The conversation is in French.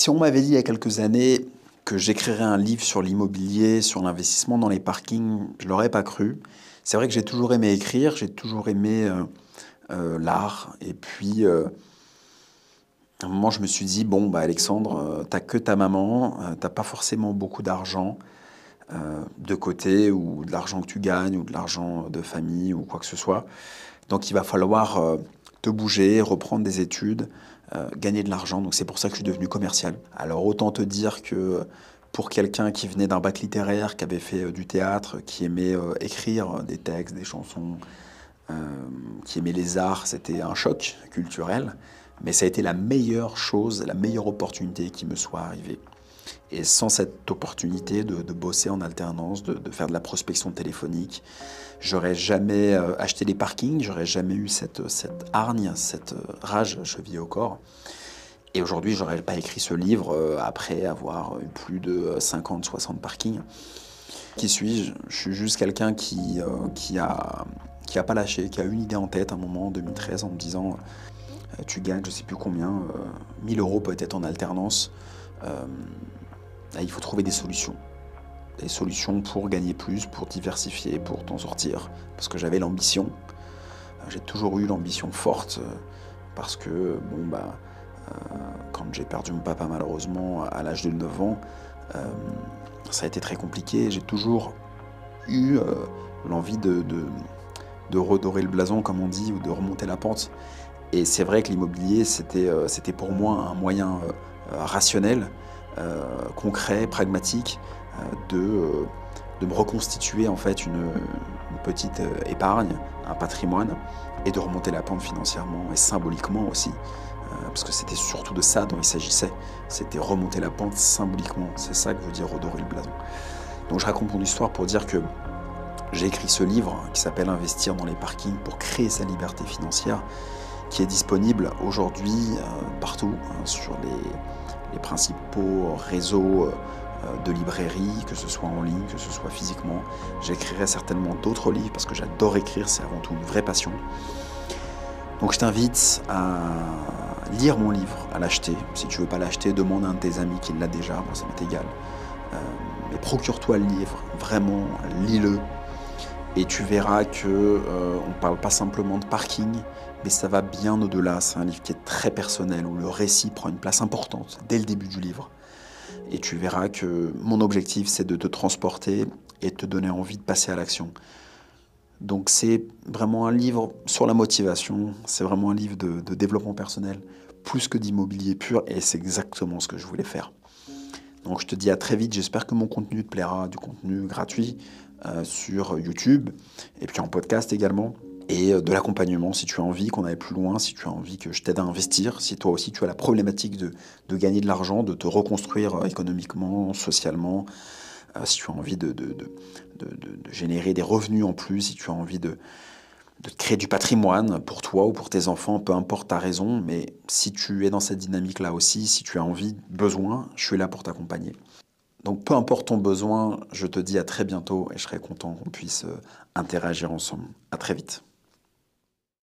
Si on m'avait dit il y a quelques années que j'écrirais un livre sur l'immobilier, sur l'investissement dans les parkings, je l'aurais pas cru. C'est vrai que j'ai toujours aimé écrire, j'ai toujours aimé euh, euh, l'art. Et puis, euh, à un moment, je me suis dit, bon, bah, Alexandre, t'as que ta maman, t'as pas forcément beaucoup d'argent de côté, ou de l'argent que tu gagnes, ou de l'argent de famille, ou quoi que ce soit. Donc, il va falloir te bouger, reprendre des études, gagner de l'argent. Donc, c'est pour ça que je suis devenu commercial. Alors, autant te dire que pour quelqu'un qui venait d'un bac littéraire, qui avait fait euh, du théâtre, qui aimait euh, écrire des textes, des chansons, euh, qui aimait les arts, c'était un choc culturel. Mais ça a été la meilleure chose, la meilleure opportunité qui me soit arrivée. Et sans cette opportunité de, bosser en alternance, de, faire de la prospection téléphonique, j'aurais jamais acheté les parkings, j'aurais jamais eu cette, cette hargne, cette rage chevillée au corps. Et aujourd'hui, j'aurais pas écrit ce livre euh, après avoir eu plus de 50, 60 parkings. Qui suis-je? Je suis juste quelqu'un qui, euh, qui, a, qui a pas lâché, qui a une idée en tête à un moment en 2013 en me disant euh, tu gagnes je sais plus combien, 1000 euros peut-être en alternance. Il faut trouver des solutions. Des solutions pour gagner plus, pour diversifier, pour t'en sortir. Parce que j'avais l'ambition. J'ai toujours eu l'ambition forte. Parce que, bon, bah euh, quand j'ai perdu mon papa malheureusement à l'âge de 9 ans, euh, ça a été très compliqué. J'ai toujours eu euh, l'envie de, de, redorer le blason, comme on dit, ou de remonter la pente. Et c'est vrai que l'immobilier, c'était pour moi un moyen rationnel, concret, pragmatique, de, de me reconstituer en fait une, petite épargne, un patrimoine, et de remonter la pente financièrement et symboliquement aussi. Euh, parce que c'était surtout de ça dont il s'agissait. C'était remonter la pente symboliquement. C'est ça que veut dire redorer le blason. Donc je raconte mon histoire pour dire que j'ai écrit ce livre qui s'appelle Investir dans les parkings pour créer sa liberté financière, qui est disponible aujourd'hui euh, partout hein, sur les, principaux réseaux euh, de librairies, que ce soit en ligne, que ce soit physiquement. J'écrirai certainement d'autres livres parce que j'adore écrire, c'est avant tout une vraie passion. Donc je t'invite à lire mon livre, à l'acheter. Si tu veux pas l'acheter, demande à un de tes amis qui l'a déjà, bon, ça m'est égal. Euh, mais procure-toi le livre, vraiment, lis-le. Et tu verras que euh, on parle pas simplement de parking, mais ça va bien au-delà. C'est un livre qui est très personnel, où le récit prend une place importante dès le début du livre. Et tu verras que mon objectif, c'est de te transporter et de te donner envie de passer à l'action. Donc c'est vraiment un livre sur la motivation, c'est vraiment un livre de, développement personnel, plus que d'immobilier pur, et c'est exactement ce que je voulais faire. Donc je te dis à très vite, j'espère que mon contenu te plaira, du contenu gratuit sur YouTube, et puis en podcast également, et euh, de l'accompagnement si tu as envie qu'on aille plus loin, si tu as envie que je t'aide à investir, si toi aussi tu as la problématique de, de gagner de l'argent, de te reconstruire euh, économiquement, socialement, euh, si tu as envie de, générer des revenus en plus, si tu as envie de, créer du patrimoine pour toi ou pour tes enfants, peu importe ta raison, mais si tu es dans cette dynamique-là aussi, si tu as envie, besoin, je suis là pour t'accompagner. Donc peu importe ton besoin, je te dis à très bientôt et je serai content qu'on puisse euh, interagir ensemble. À très vite.